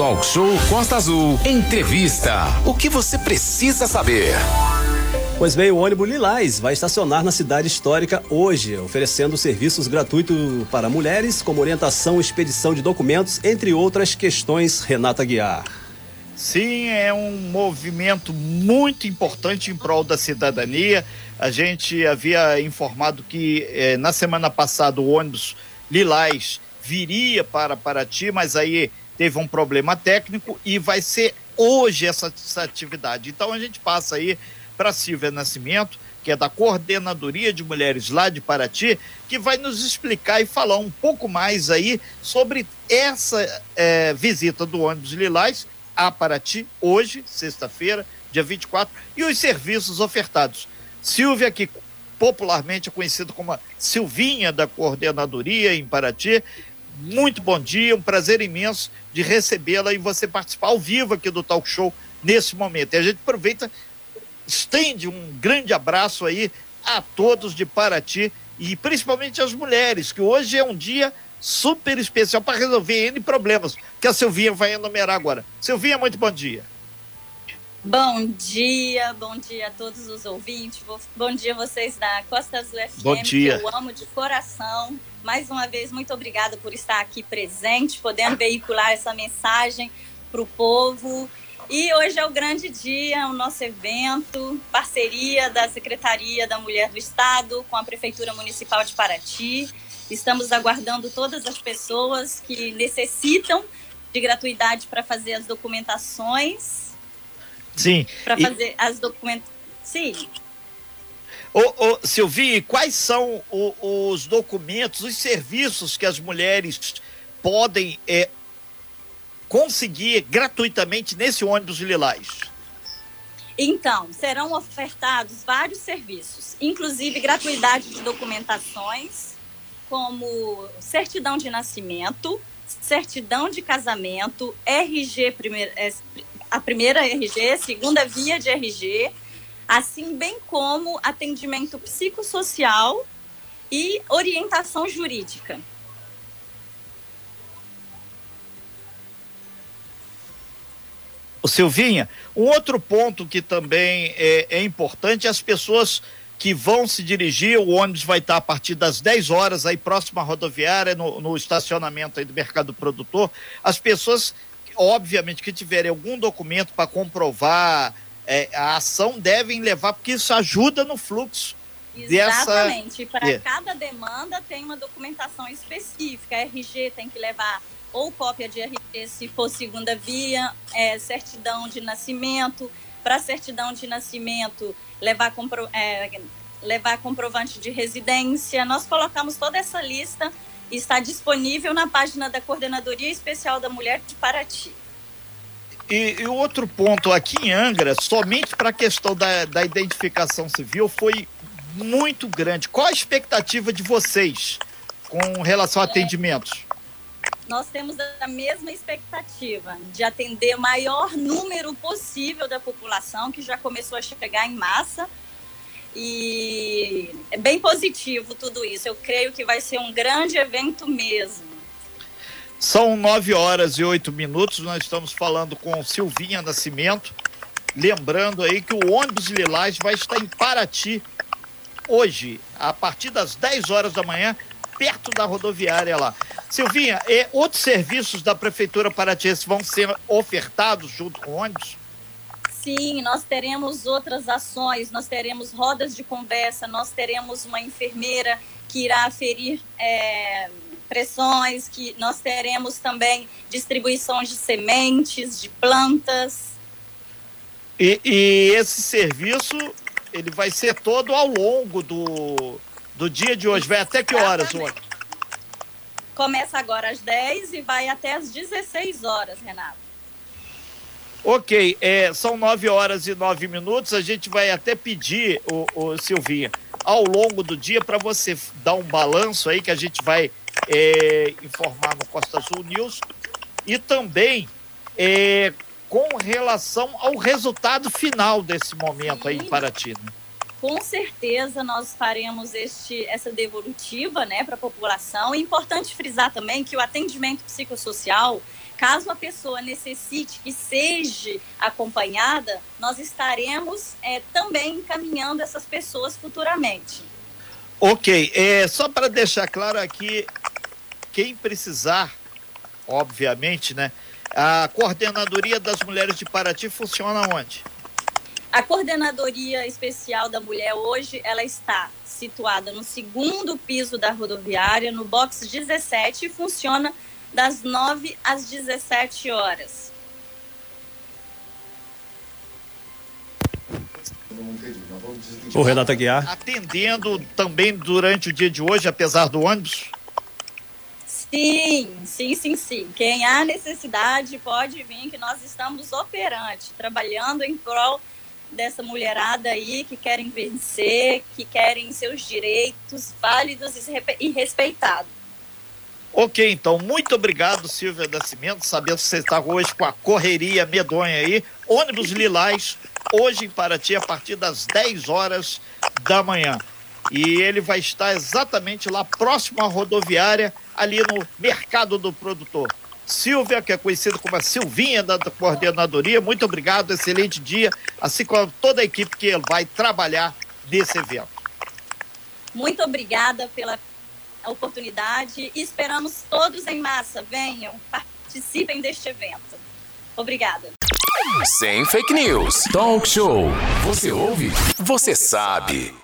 Talk Show Costa Azul. Entrevista. O que você precisa saber? Pois bem, o ônibus Lilás vai estacionar na cidade histórica hoje, oferecendo serviços gratuitos para mulheres, como orientação, expedição de documentos, entre outras questões. Renata Guiar. Sim, é um movimento muito importante em prol da cidadania. A gente havia informado que eh, na semana passada o ônibus Lilás viria para Paraty, mas aí teve um problema técnico e vai ser hoje essa, essa atividade. Então a gente passa aí para Silvia Nascimento, que é da Coordenadoria de Mulheres lá de Paraty, que vai nos explicar e falar um pouco mais aí sobre essa é, visita do ônibus Lilás a Paraty, hoje, sexta-feira, dia 24, e os serviços ofertados. Silvia, que popularmente é conhecida como a Silvinha da Coordenadoria em Paraty, muito bom dia, um prazer imenso de recebê-la e você participar ao vivo aqui do Talk Show nesse momento. E a gente aproveita estende um grande abraço aí a todos de Paraty e principalmente às mulheres, que hoje é um dia super especial para resolver N problemas, que a Silvinha vai enumerar agora. Silvinha, muito bom dia. Bom dia, bom dia a todos os ouvintes, bom dia vocês da Costa Azul FM, bom dia. que eu amo de coração. Mais uma vez, muito obrigada por estar aqui presente, podendo veicular essa mensagem para o povo e hoje é o grande dia, o nosso evento, parceria da Secretaria da Mulher do Estado com a Prefeitura Municipal de Paraty. Estamos aguardando todas as pessoas que necessitam de gratuidade para fazer as documentações. Sim. Para fazer as documentações. Sim. Ô, ô, Silvia, quais são o, os documentos, os serviços que as mulheres podem é, conseguir gratuitamente nesse ônibus Lilás? Então, serão ofertados vários serviços, inclusive gratuidade de documentações, como certidão de nascimento, certidão de casamento, RG, primeira, é, a primeira RG, segunda via de RG, assim bem como atendimento psicossocial e orientação jurídica. O Silvinha, um outro ponto que também é, é, importante as pessoas que vão se dirigir, o ônibus vai estar a partir das 10 horas aí próxima rodoviária, no, no estacionamento do mercado produtor. As pessoas, obviamente, que tiverem algum documento para comprovar é, a ação devem levar, porque isso ajuda no fluxo. Exatamente. Dessa... Para é. cada demanda tem uma documentação específica. A RG tem que levar ou cópia de RG se for segunda via, é, certidão de nascimento. Para certidão de nascimento, levar, compro, é, levar comprovante de residência. Nós colocamos toda essa lista está disponível na página da Coordenadoria Especial da Mulher de Paraty. E, e outro ponto, aqui em Angra, somente para a questão da, da identificação civil, foi muito grande. Qual a expectativa de vocês com relação a atendimentos? nós temos a mesma expectativa de atender o maior número possível da população, que já começou a chegar em massa. E é bem positivo tudo isso. Eu creio que vai ser um grande evento mesmo. São nove horas e oito minutos. Nós estamos falando com Silvinha Nascimento. Lembrando aí que o ônibus Lilás vai estar em Paraty hoje, a partir das 10 horas da manhã, perto da rodoviária lá. Silvinha, outros serviços da Prefeitura Paratiense vão ser ofertados junto com ônibus? Sim, nós teremos outras ações, nós teremos rodas de conversa, nós teremos uma enfermeira que irá aferir é, pressões, que nós teremos também distribuição de sementes, de plantas. E, e esse serviço, ele vai ser todo ao longo do, do dia de hoje, vai até que horas hoje? Começa agora às 10 e vai até às 16 horas, Renato. Ok, é, são 9 horas e 9 minutos. A gente vai até pedir, o, o Silvinha, ao longo do dia, para você dar um balanço aí que a gente vai é, informar no Costa Azul News. E também é, com relação ao resultado final desse momento aí em Paraty. Né? Com certeza nós faremos este, essa devolutiva né, para a população. É importante frisar também que o atendimento psicossocial, Caso a pessoa necessite que seja acompanhada, nós estaremos é, também encaminhando essas pessoas futuramente. Ok, é, só para deixar claro aqui, quem precisar, obviamente, né? A Coordenadoria das Mulheres de Paraty funciona onde? A Coordenadoria Especial da Mulher hoje, ela está situada no segundo piso da rodoviária, no box 17, e funciona das 9 às 17 horas. O Renata Guiar. Atendendo também durante o dia de hoje, apesar do ônibus? Sim, sim, sim, sim. Quem há necessidade pode vir, que nós estamos operantes, trabalhando em prol dessa mulherada aí que querem vencer, que querem seus direitos válidos e respeitados. Ok, então, muito obrigado, Silvia Nascimento. Sabendo que você está hoje com a correria medonha aí. Ônibus Lilás, hoje em Paraty, a partir das 10 horas da manhã. E ele vai estar exatamente lá próximo à rodoviária, ali no Mercado do Produtor. Silvia, que é conhecida como a Silvinha da coordenadoria, muito obrigado, excelente dia, assim como toda a equipe que vai trabalhar nesse evento. Muito obrigada pela oportunidade e esperamos todos em massa. Venham, participem deste evento. Obrigada. Sem fake news. Talk show. Você ouve? Você sabe.